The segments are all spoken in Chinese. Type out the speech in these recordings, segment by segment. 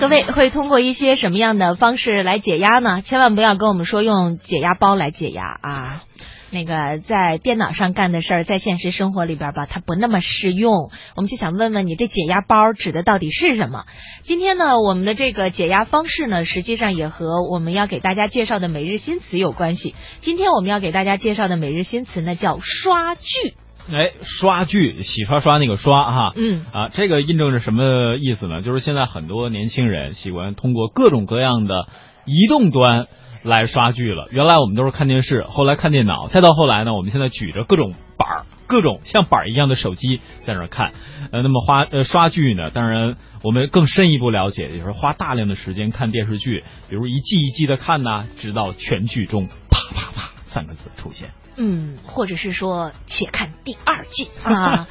各位会通过一些什么样的方式来解压呢？千万不要跟我们说用解压包来解压啊！那个在电脑上干的事儿，在现实生活里边吧，它不那么适用。我们就想问问你，这解压包指的到底是什么？今天呢，我们的这个解压方式呢，实际上也和我们要给大家介绍的每日新词有关系。今天我们要给大家介绍的每日新词呢，叫刷剧。哎，刷剧，洗刷刷那个刷哈，嗯啊，这个印证着什么意思呢？就是现在很多年轻人喜欢通过各种各样的移动端来刷剧了。原来我们都是看电视，后来看电脑，再到后来呢，我们现在举着各种板儿，各种像板儿一样的手机在那儿看。呃，那么花呃刷剧呢，当然我们更深一步了解，就是花大量的时间看电视剧，比如一季一季的看呐，直到全剧终啪啪啪三个字出现。嗯，或者是说，且看第二季 啊！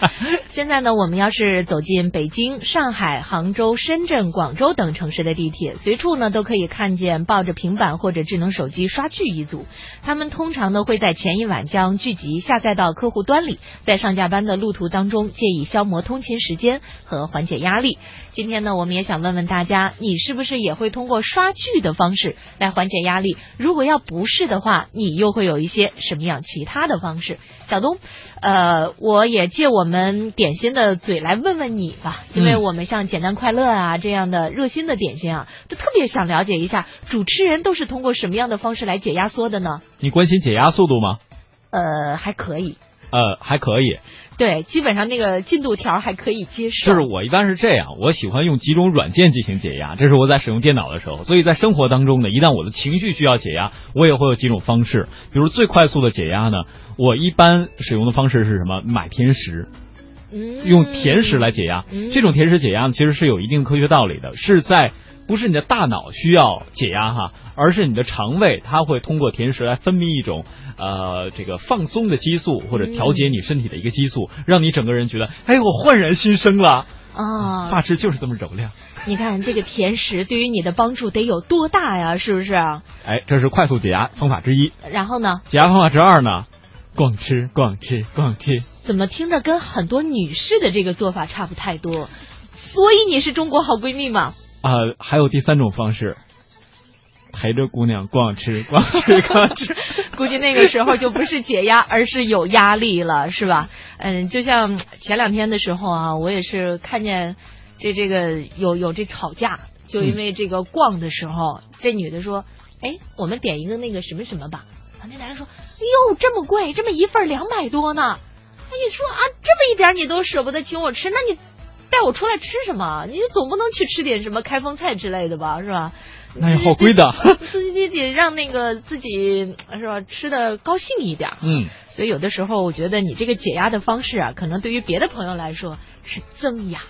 现在呢，我们要是走进北京、上海、杭州、深圳、广州等城市的地铁，随处呢都可以看见抱着平板或者智能手机刷剧一族。他们通常呢会在前一晚将剧集下载到客户端里，在上下班的路途当中，借以消磨通勤时间和缓解压力。今天呢，我们也想问问大家，你是不是也会通过刷剧的方式来缓解压力？如果要不是的话，你又会有一些什么样其他的方式？小东，呃，我也借我们点心的嘴来问问你吧，因为我们像简单快乐啊这样的热心的点心啊，就特别想了解一下主持人都是通过什么样的方式来解压缩的呢？你关心解压速度吗？呃，还可以。呃，还可以，对，基本上那个进度条还可以接受。就是我一般是这样，我喜欢用几种软件进行解压，这是我在使用电脑的时候。所以在生活当中呢，一旦我的情绪需要解压，我也会有几种方式。比如最快速的解压呢，我一般使用的方式是什么？买甜食，嗯，用甜食来解压。嗯这种甜食解压呢，其实是有一定科学道理的，是在不是你的大脑需要解压哈，而是你的肠胃它会通过甜食来分泌一种呃这个放松的激素，或者调节你身体的一个激素，让你整个人觉得哎我焕然新生了。啊，发质就是这么柔亮。你看这个甜食对于你的帮助得有多大呀？是不是？哎，这是快速解压方法之一。然后呢？解压方法之二呢？逛吃逛吃逛吃。怎么听着跟很多女士的这个做法差不太多？所以你是中国好闺蜜吗？啊、还有第三种方式，陪着姑娘逛吃逛吃 逛吃。估计那个时候就不是解压，而是有压力了，是吧？嗯，就像前两天的时候啊，我也是看见这这个有有这吵架，就因为这个逛的时候，这女的说：“哎，我们点一个那个什么什么吧。”啊，那男的说：“哎呦，这么贵，这么一份两百多呢。”哎，你说啊，这么一点你都舍不得请我吃，那你带我出来吃什么？你总不能去吃点什么开封菜之类的吧，是吧？那也好贵的。自己得让那个自己是吧吃的高兴一点。嗯，所以有的时候我觉得你这个解压的方式啊，可能对于别的朋友来说是增压。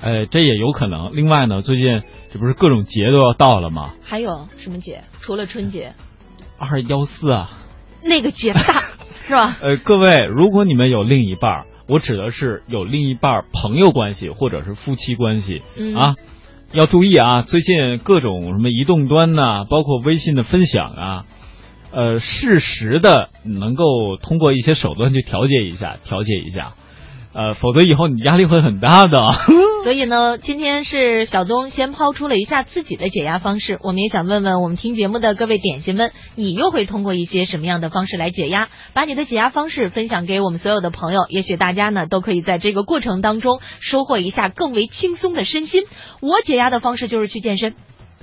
呃，这也有可能。另外呢，最近这不是各种节都要到了吗？还有什么节？除了春节，二幺四啊。那个节大 是吧？呃，各位，如果你们有另一半儿，我指的是有另一半儿朋友关系或者是夫妻关系、嗯啊，要注意啊！最近各种什么移动端呐、包括微信的分享啊，呃，适时的能够通过一些手段去调节一下，调节一下，呃，否则以后你压力会很大的。所以呢，今天是小东先抛出了一下自己的解压方式，我们也想问问我们听节目的各位点心们，你又会通过一些什么样的方式来解压？把你的解压方式分享给我们所有的朋友，也许大家呢都可以在这个过程当中收获一下更为轻松的身心。我解压的方式就是去健身，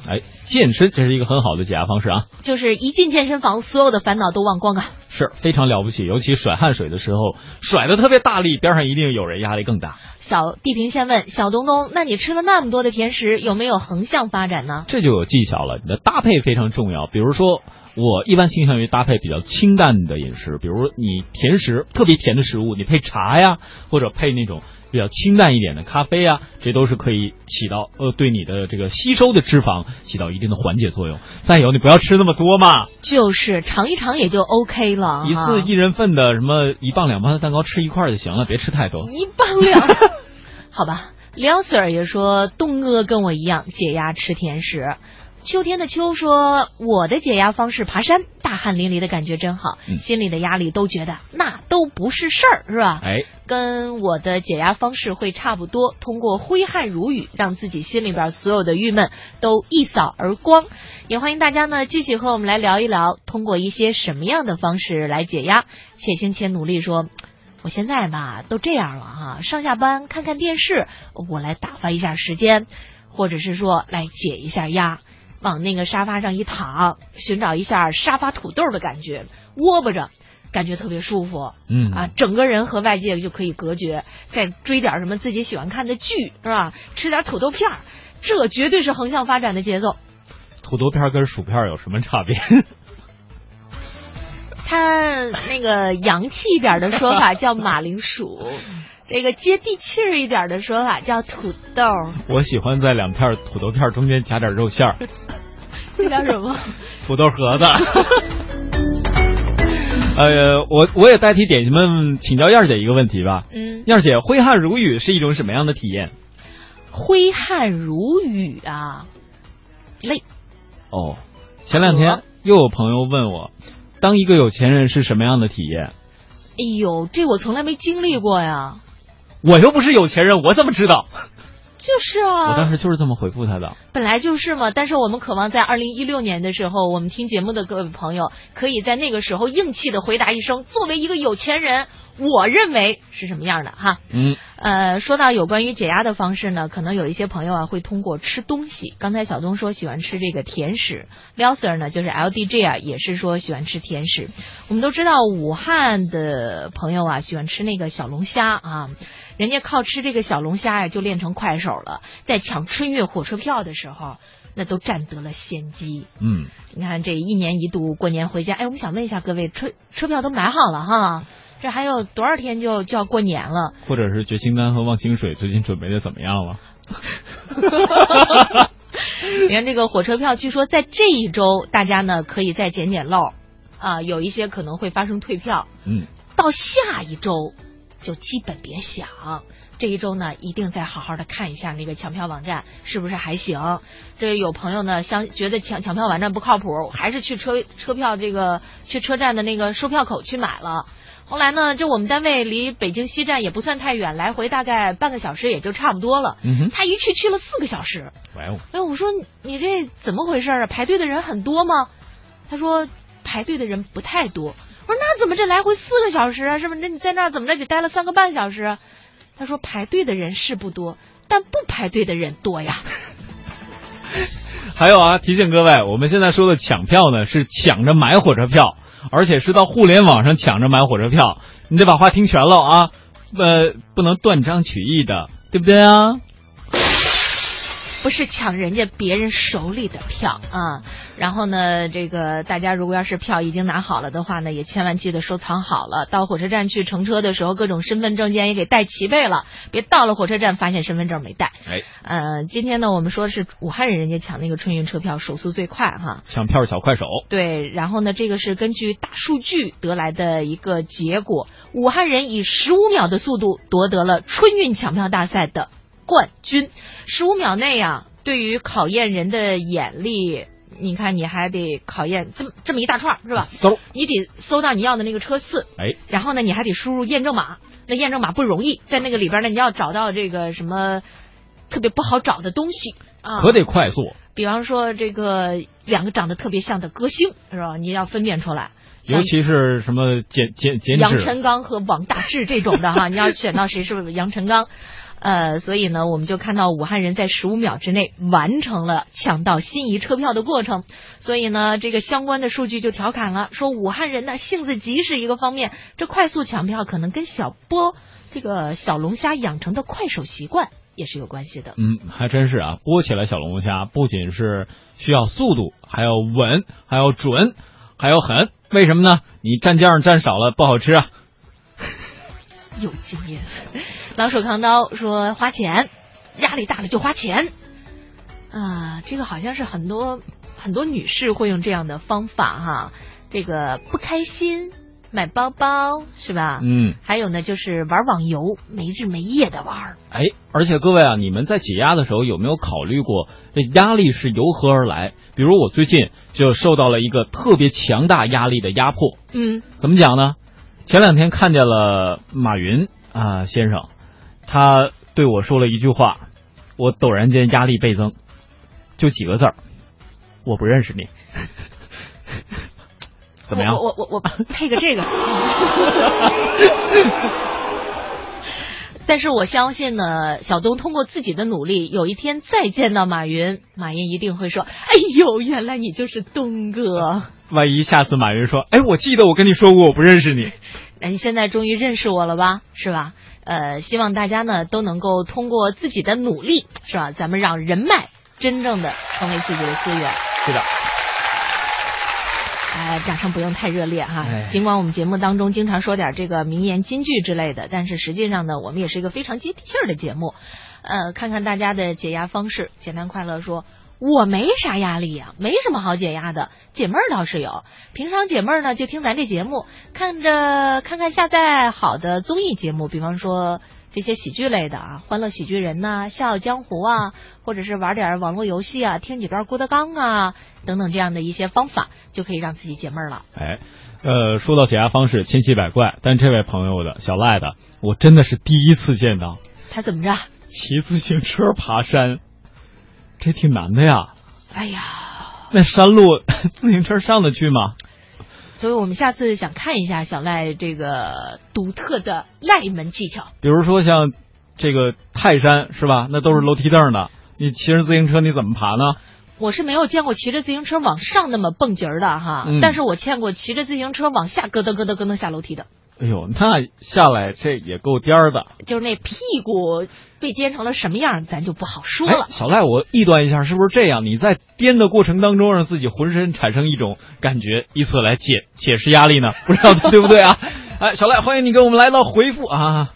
哎，健身这是一个很好的解压方式啊，就是一进健身房，所有的烦恼都忘光啊。是非常了不起。尤其甩汗水的时候，甩的特别大力，边上一定有人压力更大。小地平线问小东东：“那你吃了那么多的甜食，有没有横向发展呢这就有技巧了，你的搭配非常重要。比如说，我一般倾向于搭配比较清淡的饮食，比如你甜食特别甜的食物，你配茶呀，或者配那种比较清淡一点的咖啡啊，这都是可以起到呃对你的这个吸收的脂肪起到一定的缓解作用。再有，你不要吃那么多嘛，？”就是尝一尝也就 OK 了，一次一人份的什么一磅两磅的蛋糕吃一块就行了，别吃太多。一磅两，好吧。廖 Sir 也说，东哥跟我一样解压吃甜食。秋天的秋说：“我的解压方式爬山，大汗淋漓的感觉真好，嗯心里的压力都觉得那都不是事儿，是吧？哎，跟我的解压方式会差不多，通过挥汗如雨，让自己心里边所有的郁闷都一扫而光。也欢迎大家呢继续和我们来聊一聊，通过一些什么样的方式来解压。且行且努力说。”我现在吧都这样了哈，上下班看看电视，我来打发一下时间，或者是说来解一下压，往那个沙发上一躺，寻找一下沙发土豆的感觉，窝巴着，感觉特别舒服。嗯啊，整个人和外界就可以隔绝，再追点什么自己喜欢看的剧，是吧？吃点土豆片儿，这绝对是横向发展的节奏。土豆片跟薯片有什么差别？它那个洋气一点的说法叫马铃薯，这个接地气儿一点的说法叫土豆。我喜欢在两片土豆片中间夹点肉馅儿，这叫什么？土豆盒子。呃，我我也代替点心们请教燕儿姐一个问题吧。嗯，燕儿姐，挥汗如雨是一种什么样的体验？挥汗如雨啊，累。哦，前两天又有朋友问我，当一个有钱人是什么样的体验？哎呦，这我从来没经历过呀。我又不是有钱人，我怎么知道？就是啊，我当时就是这么回复他的。本来就是嘛，但是我们渴望在二零一六年的时候，我们听节目的各位朋友可以在那个时候硬气的回答一声：作为一个有钱人，我认为是什么样的哈。嗯，呃，说到有关于解压的方式呢，可能有一些朋友啊会通过吃东西。刚才小东说喜欢吃这个甜食，廖 Sir 呢就是 LDJ 啊，也是说喜欢吃甜食。我们都知道武汉的朋友啊喜欢吃那个小龙虾啊，人家靠吃这个小龙虾呀就练成快手了，在抢春运火车票的时候，那都占得了先机。嗯，你看这一年一度过年回家，哎，我们想问一下各位，车车票都买好了哈？这还有多少天就就要过年了？或者是绝清丹和忘情水最近准备的怎么样了？你看这个火车票，据说在这一周大家呢可以再捡捡漏啊，有一些可能会发生退票。嗯，到下一周就基本别想，这一周呢一定再好好的看一下那个抢票网站是不是还行。这有朋友呢相觉得抢抢票网站不靠谱，还是去车车票这个去车站的那个售票口去买了。后来呢，这我们单位离北京西站也不算太远，来回大概半个小时也就差不多了。嗯哼，他一去去了四个小时。哇哦，哎，我说你这怎么回事啊？排队的人很多吗？他说排队的人不太多。我说那怎么这来回四个小时啊？是不是？那你在那儿怎么着得待了三个半小时？他说排队的人是不多，但不排队的人多呀。还有啊，提醒各位，我们现在说的抢票呢，是抢着买火车票，而且是到互联网上抢着买火车票，你得把话听全了啊，呃，不能断章取义的，对不对啊？不是抢人家别人手里的票啊。然后呢，这个大家如果要是票已经拿好了的话呢，也千万记得收藏好了。到火车站去乘车的时候，各种身份证件也给带齐备了，别到了火车站发现身份证没带。哎，呃，今天呢，我们说的是武汉人，人家抢那个春运车票手速最快哈。抢票小快手，对，然后呢，这个是根据大数据得来的一个结果，武汉人以十五秒的速度夺得了春运抢票大赛的冠军。十五秒内啊，对于考验人的眼力，你看你还得考验这么这么一大串儿是吧？搜，你得搜到你要的那个车次，哎，然后呢，你还得输入验证码。那验证码不容易，在那个里边呢，你要找到这个什么特别不好找的东西啊。可得快速，比方说这个两个长得特别像的歌星是吧？你要分辨出来。尤其是什么简简简，杨晨刚和王大治这种的哈，你要选到谁是杨晨刚。呃，所以呢，我们就看到武汉人在十五秒之内完成了抢到心仪车票的过程。所以呢，这个相关的数据就调侃了，说武汉人呢性子急是一个方面，这快速抢票可能跟小波这个小龙虾养成的快手习惯也是有关系的。嗯，还真是啊，剥起来小龙虾不仅是需要速度，还要稳，还要准，还要狠。为什么呢？你蘸酱蘸少了不好吃啊。有经验。老手扛刀说花钱，压力大了就花钱。啊，这个好像是很多很多女士会用这样的方法哈。这个不开心买包包是吧？嗯，还有呢，就是玩网游，没日没夜的玩。哎，而且各位啊，你们在解压的时候有没有考虑过，这压力是由何而来？比如我最近就受到了一个特别强大压力的压迫。嗯，怎么讲呢？前两天看见了马云啊先生，他对我说了一句话，我陡然间压力倍增，就几个字儿，我不认识你。怎么样？我我我我配个这个。但是我相信呢，小东通过自己的努力，有一天再见到马云，马云一定会说：“哎呦，原来你就是东哥。”万一下次马云说：“哎，我记得我跟你说过，我不认识你。”哎，你现在终于认识我了吧？是吧？呃，希望大家呢都能够通过自己的努力，是吧？咱们让人脉真正的成为自己的资源。是的。哎，掌声不用太热烈哈。尽管我们节目当中经常说点这个名言金句之类的，但是实际上呢，我们也是一个非常接地气儿的节目。呃，看看大家的解压方式，简单快乐说，我没啥压力呀，没什么好解压的。解闷儿倒是有，平常解闷儿呢就听咱这节目，看着看看下载好的综艺节目，比方说。这些喜剧类的啊，欢乐喜剧人呐，笑傲江湖啊，或者是玩点网络游戏啊，听几段郭德纲啊，等等这样的一些方法，就可以让自己解闷儿了。哎，呃，说到解压方式千奇百怪，但这位朋友的小赖的，我真的是第一次见到。他怎么着？骑自行车爬山，这挺难的呀。哎呀，那山路 自行车上得去吗？所以我们下次想看一下小赖这个独特的赖门技巧。比如说像这个泰山是吧？那都是楼梯凳的，你骑着自行车你怎么爬呢？我是没有见过骑着自行车往上那么蹦极儿的哈，但是我见过骑着自行车往下咯噔咯噔咯噔下楼梯的。哎呦，那下来这也够颠儿的，就是那屁股被颠成了什么样，咱就不好说了。小赖，我臆断一下，是不是这样？你在颠的过程当中，让自己浑身产生一种感觉，以此来解解释压力呢？不知道对不对啊？哎，小赖，欢迎你给我们来到回复啊！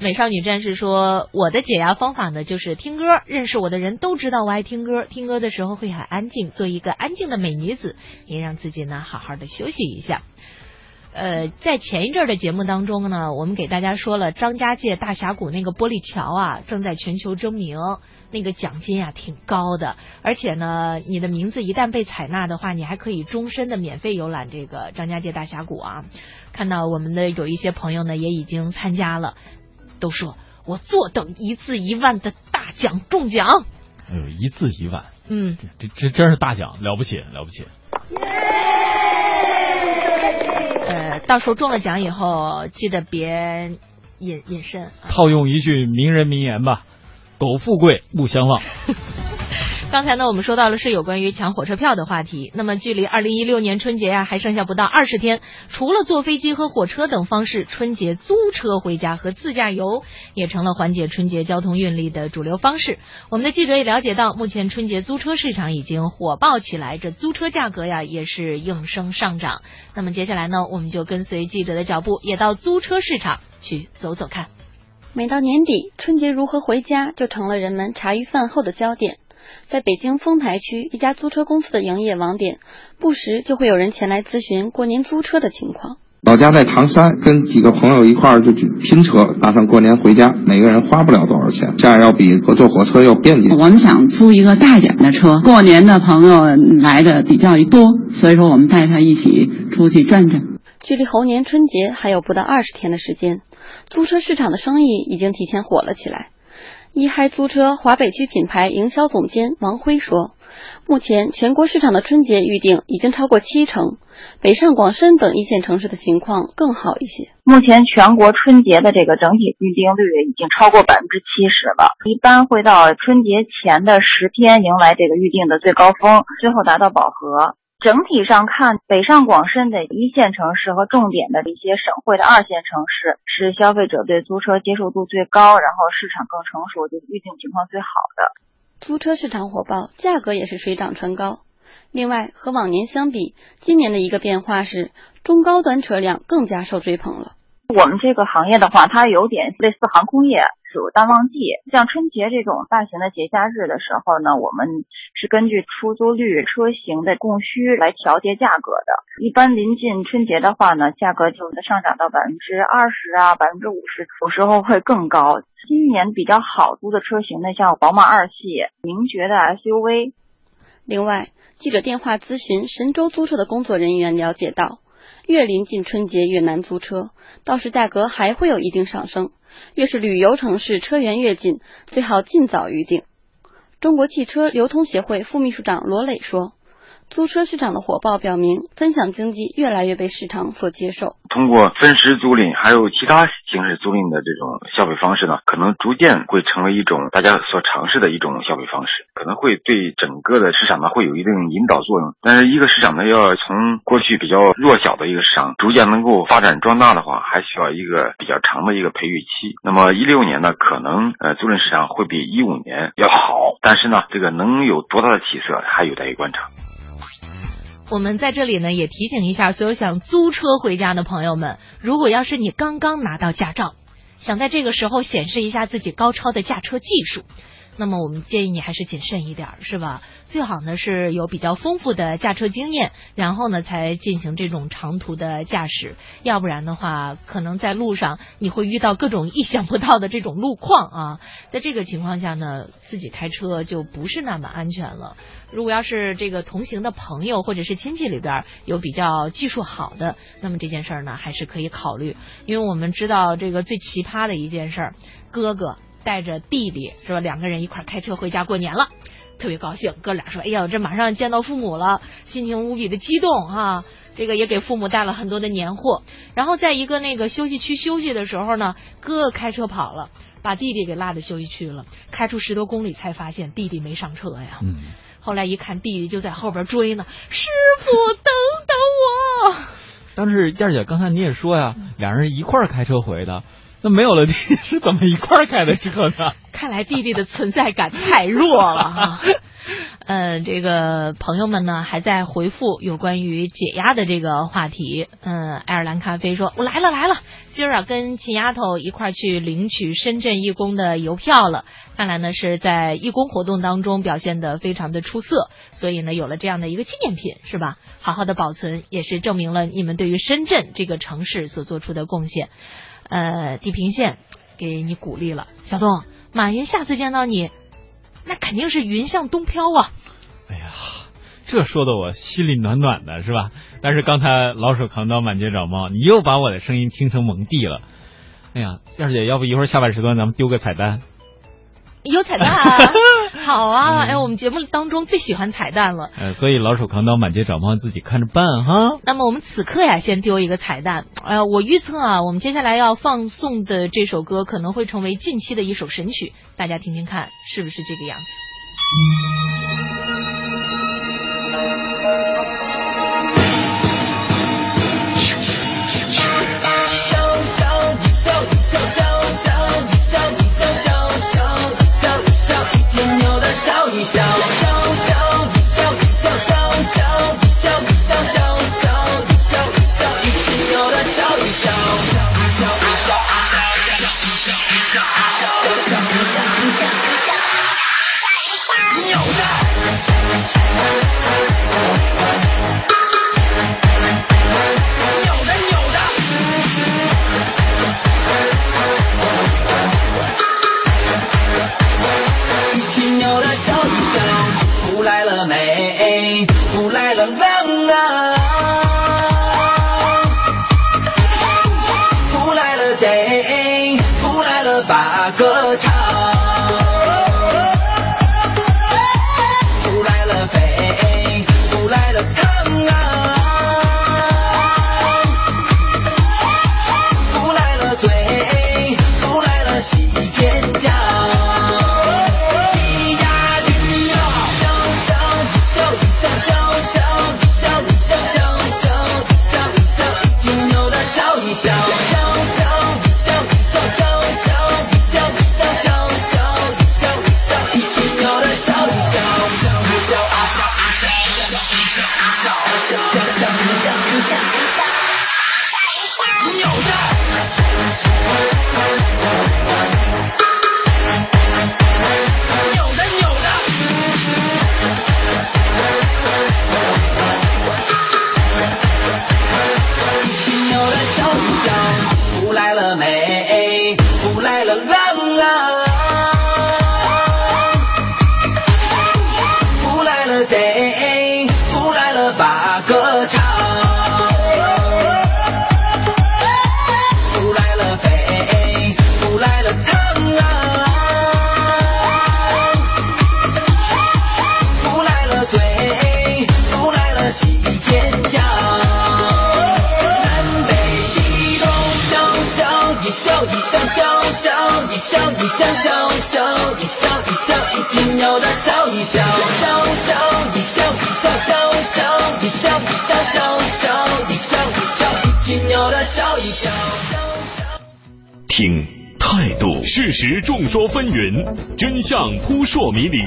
美少女战士说，我的解压方法呢，就是听歌。认识我的人都知道我爱听歌，听歌的时候会很安静，做一个安静的美女子，也让自己呢好好的休息一下。呃，在前一阵的节目当中呢，我们给大家说了张家界大峡谷那个玻璃桥啊，正在全球争名，那个奖金啊挺高的，而且呢，你的名字一旦被采纳的话，你还可以终身的免费游览这个张家界大峡谷啊。看到我们的有一些朋友呢，也已经参加了，都说我坐等一字一万的大奖中奖。哎呦，一字一万，嗯，这这真是大奖，了不起，了不起。到时候中了奖以后，记得别隐隐身。套用一句名人名言吧：“苟富贵，勿相忘。” 刚才呢，我们说到了是有关于抢火车票的话题。那么，距离二零一六年春节呀，还剩下不到二十天。除了坐飞机和火车等方式，春节租车回家和自驾游也成了缓解春节交通运力的主流方式。我们的记者也了解到，目前春节租车市场已经火爆起来，这租车价格呀也是应声上涨。那么接下来呢，我们就跟随记者的脚步，也到租车市场去走走看。每到年底，春节如何回家就成了人们茶余饭后的焦点。在北京丰台区一家租车公司的营业网点，不时就会有人前来咨询过年租车的情况。老家在唐山，跟几个朋友一块儿就去拼车，打算过年回家，每个人花不了多少钱，这样要比坐火车要便捷。我们想租一个大一点的车，过年的朋友来的比较多，所以说我们带他一起出去转转。距离猴年春节还有不到二十天的时间，租车市场的生意已经提前火了起来。一嗨租车华北区品牌营销总监王辉说：“目前全国市场的春节预订已经超过七成，北上广深等一线城市的情况更好一些。目前全国春节的这个整体预订率已经超过百分之七十了，一般会到春节前的十天迎来这个预订的最高峰，最后达到饱和。”整体上看，北上广深的一线城市和重点的一些省会的二线城市，是消费者对租车接受度最高，然后市场更成熟，就是预定情况最好的。租车市场火爆，价格也是水涨船高。另外，和往年相比，今年的一个变化是中高端车辆更加受追捧了。我们这个行业的话，它有点类似航空业，属淡旺季。像春节这种大型的节假日的时候呢，我们是根据出租率、车型的供需来调节价格的。一般临近春节的话呢，价格就上涨到百分之二十啊，百分之五十，有时候会更高。今年比较好租的车型呢，像宝马二系、名爵的 SUV。另外，记者电话咨询神州租车的工作人员了解到。越临近春节越难租车，到时价格还会有一定上升。越是旅游城市，车源越近，最好尽早预定。中国汽车流通协会副秘书长罗磊说。租车市场的火爆表明，分享经济越来越被市场所接受。通过分时租赁，还有其他形式租赁的这种消费方式呢，可能逐渐会成为一种大家所尝试的一种消费方式，可能会对整个的市场呢会有一定引导作用。但是一个市场呢，要从过去比较弱小的一个市场，逐渐能够发展壮大的话，还需要一个比较长的一个培育期。那么一六年呢，可能呃租赁市场会比一五年要好，但是呢，这个能有多大的起色，还有待于观察。我们在这里呢，也提醒一下所有想租车回家的朋友们，如果要是你刚刚拿到驾照，想在这个时候显示一下自己高超的驾车技术。那么我们建议你还是谨慎一点，是吧？最好呢是有比较丰富的驾车经验，然后呢才进行这种长途的驾驶。要不然的话，可能在路上你会遇到各种意想不到的这种路况啊。在这个情况下呢，自己开车就不是那么安全了。如果要是这个同行的朋友或者是亲戚里边有比较技术好的，那么这件事儿呢还是可以考虑。因为我们知道这个最奇葩的一件事儿，哥哥。带着弟弟是吧？两个人一块开车回家过年了，特别高兴。哥俩说：“哎呀，这马上见到父母了，心情无比的激动啊！这个也给父母带了很多的年货。然后在一个那个休息区休息的时候呢，哥哥开车跑了，把弟弟给落在休息区了。开出十多公里才发现弟弟没上车呀。嗯。后来一看，弟弟就在后边追呢。师傅，等等我！但是燕姐，刚才你也说呀，两人一块开车回的。那没有了弟弟是怎么一块开的车呢？看来弟弟的存在感太弱了哈。嗯，这个朋友们呢还在回复有关于解压的这个话题。嗯，爱尔兰咖啡说：“我来了来了，今儿啊跟秦丫头一块去领取深圳义工的邮票了。看来呢是在义工活动当中表现的非常的出色，所以呢有了这样的一个纪念品，是吧？好好的保存，也是证明了你们对于深圳这个城市所做出的贡献。”呃，地平线给你鼓励了，小东，马云下次见到你，那肯定是云向东飘啊！哎呀，这说的我心里暖暖的，是吧？但是刚才老手扛刀满街找猫，你又把我的声音听成蒙蒂了。哎呀，燕姐，要不一会儿下半时段咱们丢个彩蛋？有彩蛋，好啊！哎，我们节目当中最喜欢彩蛋了。呃，所以老鼠扛刀满街找猫，自己看着办哈。那么我们此刻呀，先丢一个彩蛋。呃，我预测啊，我们接下来要放送的这首歌可能会成为近期的一首神曲，大家听听看是不是这个样子。down. 笑一定要大笑一笑，笑笑一笑一笑笑笑一笑一笑笑笑一笑一笑一定要大笑一笑。听态度，事实众说纷纭，真相扑朔迷离。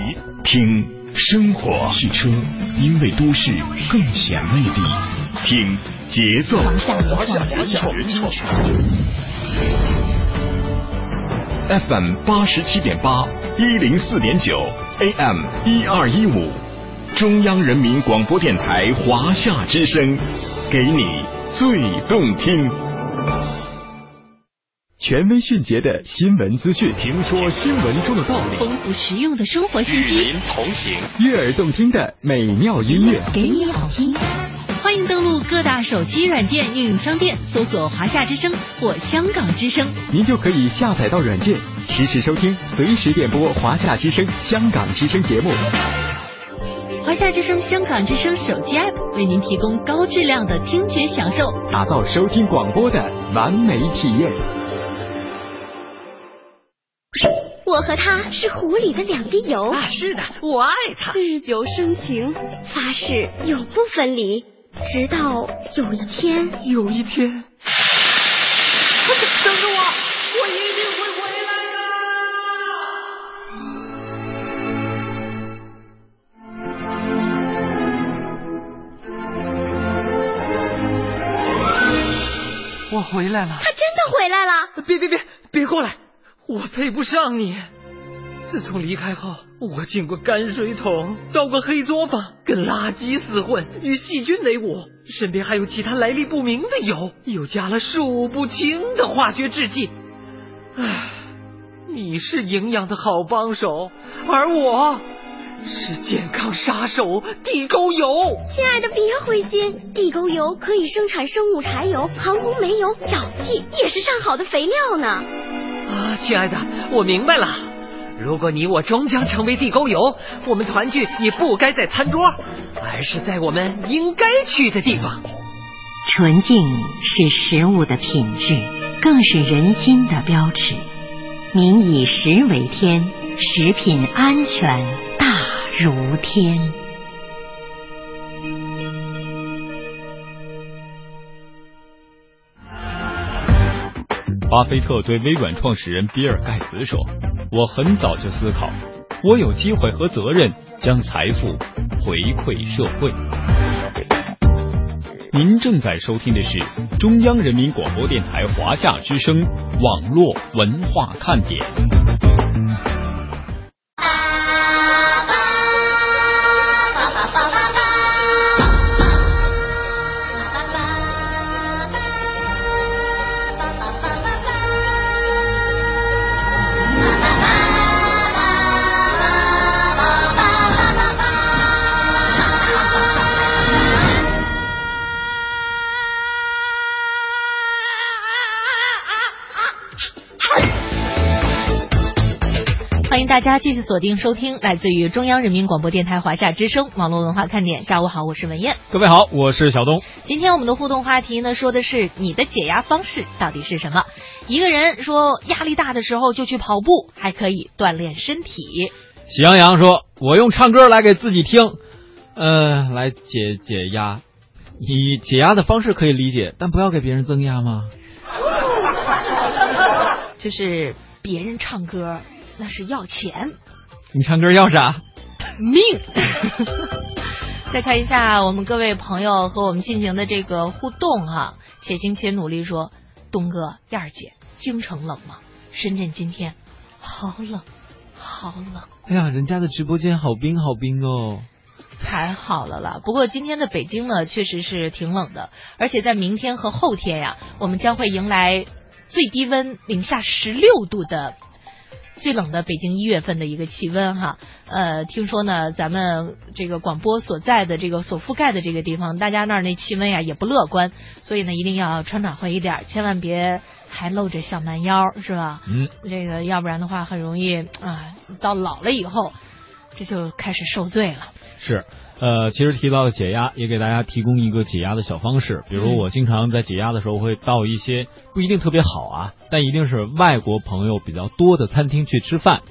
听生活，汽车因为都市更显魅力。听节奏，华夏华夏 FM 八十七点八，一零四点九，AM 一二一五，中央人民广播电台华夏之声，给你最动听。权威迅捷的新闻资讯，听说新闻中的道理，丰富实用的生活信息与，您同行，悦耳动听的美妙音乐。给你好听。欢迎登录各大手机软件应用商店，搜索“华夏之声”或“香港之声您就可以下载到软件，实时收听，随时点播华夏之声、香港之声节目。”。华夏之声、香港之声手机 App 为您提供高质量的听觉享受。打造收听广播的完美体验。我和他是湖里的两滴油，啊，是的，我爱他。日久生情，发誓永不分离，直到有一天，有一天，等着我，我一定会回来的。我回来了，他真的回来了。别别别别过来，我配不上你。自从离开后，我进过泔水桶，到过黑作坊，跟垃圾厮混，与细菌为伍，身边还有其他来历不明的油，又加了数不清的化学制剂。唉，你是营养的好帮手，而我是健康杀手地沟油。亲爱的，别灰心，地沟油可以生产生物柴油、航空煤油、沼气，也是上好的肥料呢。啊，亲爱的，我明白了。如果你我终将成为地沟油，我们团聚也不该在餐桌，而是在我们应该去的地方。纯净是食物的品质，更是人心的标尺。民以食为天，食品安全大如天。巴菲特对微软创始人比尔盖茨说：“我很早就思考，我有机会和责任将财富回馈社会。”您正在收听的是中央人民广播电台华夏之声网络文化看点。欢迎大家继续锁定收听来自于中央人民广播电台华夏之声网络文化看点。下午好，我是文燕。各位好，我是小东。今天我们的互动话题呢，说的是你的解压方式到底是什么？一个人说压力大的时候就去跑步，还可以锻炼身体。喜羊羊说：“我用唱歌来给自己听，呃，来解解压。以解压的方式可以理解，但不要给别人增压吗？就是别人唱歌那是要钱你唱歌要啥？命。再看一下我们各位朋友和我们进行的这个互动哈，且行且努力说，东哥、燕儿姐，京城冷吗？深圳今天好冷，好冷。哎呀，人家的直播间好冰好冰哦。太好了啦！不过今天的北京呢，确实是挺冷的，而且在明天和后天呀，我们将会迎来最低温零下十六度的最冷的北京一月份的一个气温哈。呃，听说呢，咱们这个广播所在的这个所覆盖的这个地方，大家那儿那气温呀也不乐观，所以呢，一定要穿暖和一点，千万别还露着小蛮腰，是吧？嗯，这个要不然的话，很容易啊，到老了以后。这就开始受罪了。是，呃，其实提到了解压，也给大家提供一个解压的小方式。比如我经常在解压的时候，会到一些不一定特别好啊，但一定是外国朋友比较多的餐厅去吃饭，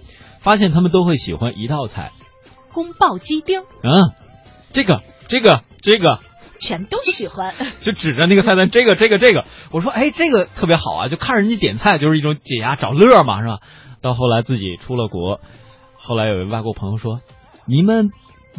发现他们都会喜欢一道菜——宫爆鸡丁。嗯，这个、这个、这个，全都喜欢。就指着那个菜单，这个、这个、这个，我说，哎，这个特别好啊！就看人家点菜，就是一种解压找乐嘛，是吧？到后来自己出了国，后来有位外国朋友说：“你们。”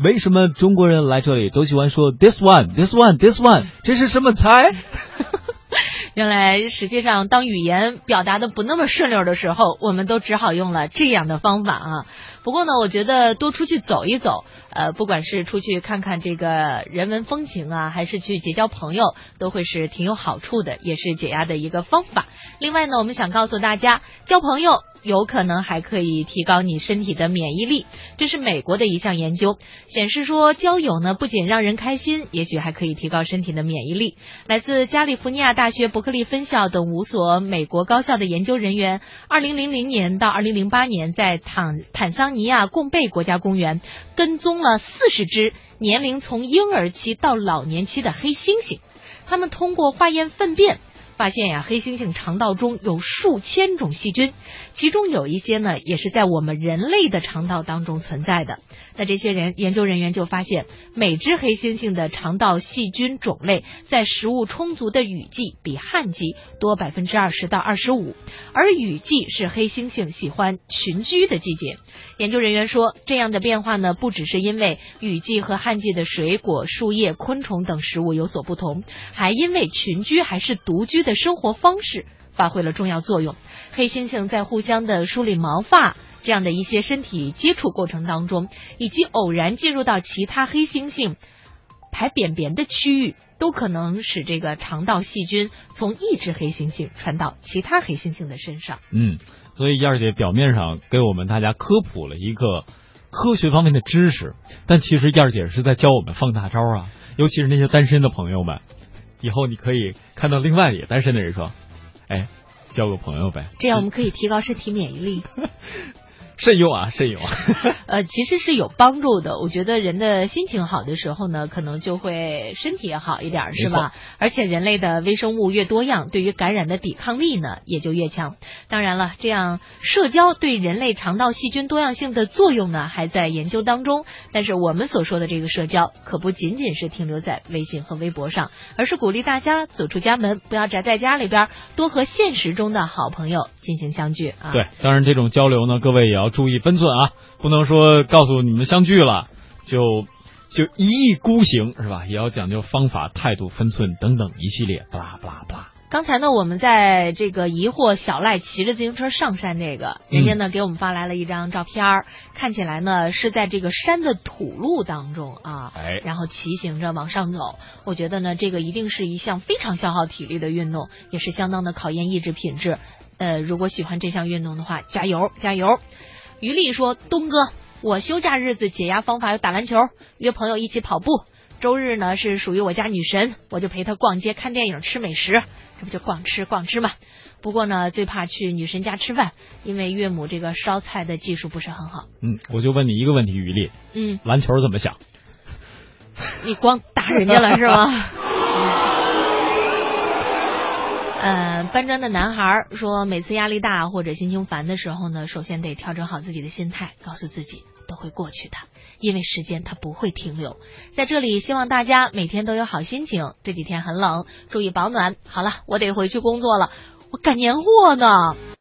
为什么中国人来这里都喜欢说 this one this one this one？这是什么菜？原来实际上，当语言表达的不那么顺溜的时候，我们都只好用了这样的方法啊。不过呢，我觉得多出去走一走，呃，不管是出去看看这个人文风情啊，还是去结交朋友，都会是挺有好处的，也是解压的一个方法。另外呢，我们想告诉大家，交朋友。有可能还可以提高你身体的免疫力，这是美国的一项研究显示说，交友呢不仅让人开心，也许还可以提高身体的免疫力。来自加利福尼亚大学伯克利分校等五所美国高校的研究人员，二零零零年到二零零八年在坦坦桑尼亚贡贝国家公园跟踪了四十只年龄从婴儿期到老年期的黑猩猩，他们通过化验粪便。发现呀，黑猩猩肠道中有数千种细菌，其中有一些呢，也是在我们人类的肠道当中存在的。那这些人研究人员就发现，每只黑猩猩的肠道细菌种类在食物充足的雨季比旱季多百分之二十到二十五，而雨季是黑猩猩喜欢群居的季节。研究人员说，这样的变化呢，不只是因为雨季和旱季的水果、树叶、昆虫等食物有所不同，还因为群居还是独居的。生活方式发挥了重要作用。黑猩猩在互相的梳理毛发这样的一些身体接触过程当中，以及偶然进入到其他黑猩猩排便便的区域，都可能使这个肠道细菌从一只黑猩猩传到其他黑猩猩的身上。嗯，所以燕儿姐表面上给我们大家科普了一个科学方面的知识，但其实燕儿姐是在教我们放大招啊，尤其是那些单身的朋友们。以后你可以看到另外也单身的人说：“哎，交个朋友呗。”这样我们可以提高身体免疫力。慎用啊，慎用。呃，其实是有帮助的。我觉得人的心情好的时候呢，可能就会身体也好一点，是吧？而且人类的微生物越多样，对于感染的抵抗力呢也就越强。当然了，这样社交对人类肠道细菌多样性的作用呢还在研究当中。但是我们所说的这个社交，可不仅仅是停留在微信和微博上，而是鼓励大家走出家门，不要宅在家里边，多和现实中的好朋友进行相聚啊。对，当然这种交流呢，各位也要。注意分寸啊，不能说告诉你们相聚了就就一意孤行是吧？也要讲究方法、态度、分寸等等一系列，巴拉巴拉巴拉。刚才呢，我们在这个疑惑小赖骑着自行车上山这个，人家呢给我们发来了一张照片看起来呢是在这个山的土路当中啊，哎，然后骑行着往上走。我觉得呢，这个一定是一项非常消耗体力的运动，也是相当的考验意志品质。呃，如果喜欢这项运动的话，加油加油！于丽说：“东哥，我休假日子解压方法有打篮球，约朋友一起跑步。周日呢是属于我家女神，我就陪她逛街、看电影、吃美食，这不就逛吃逛吃嘛。不过呢，最怕去女神家吃饭，因为岳母这个烧菜的技术不是很好。嗯，我就问你一个问题，于丽，嗯，篮球怎么想？你光打人家了是吗？” 呃，搬砖的男孩说，每次压力大或者心情烦的时候呢，首先得调整好自己的心态，告诉自己都会过去的，因为时间它不会停留。在这里，希望大家每天都有好心情。这几天很冷，注意保暖。好了，我得回去工作了，我赶年货呢。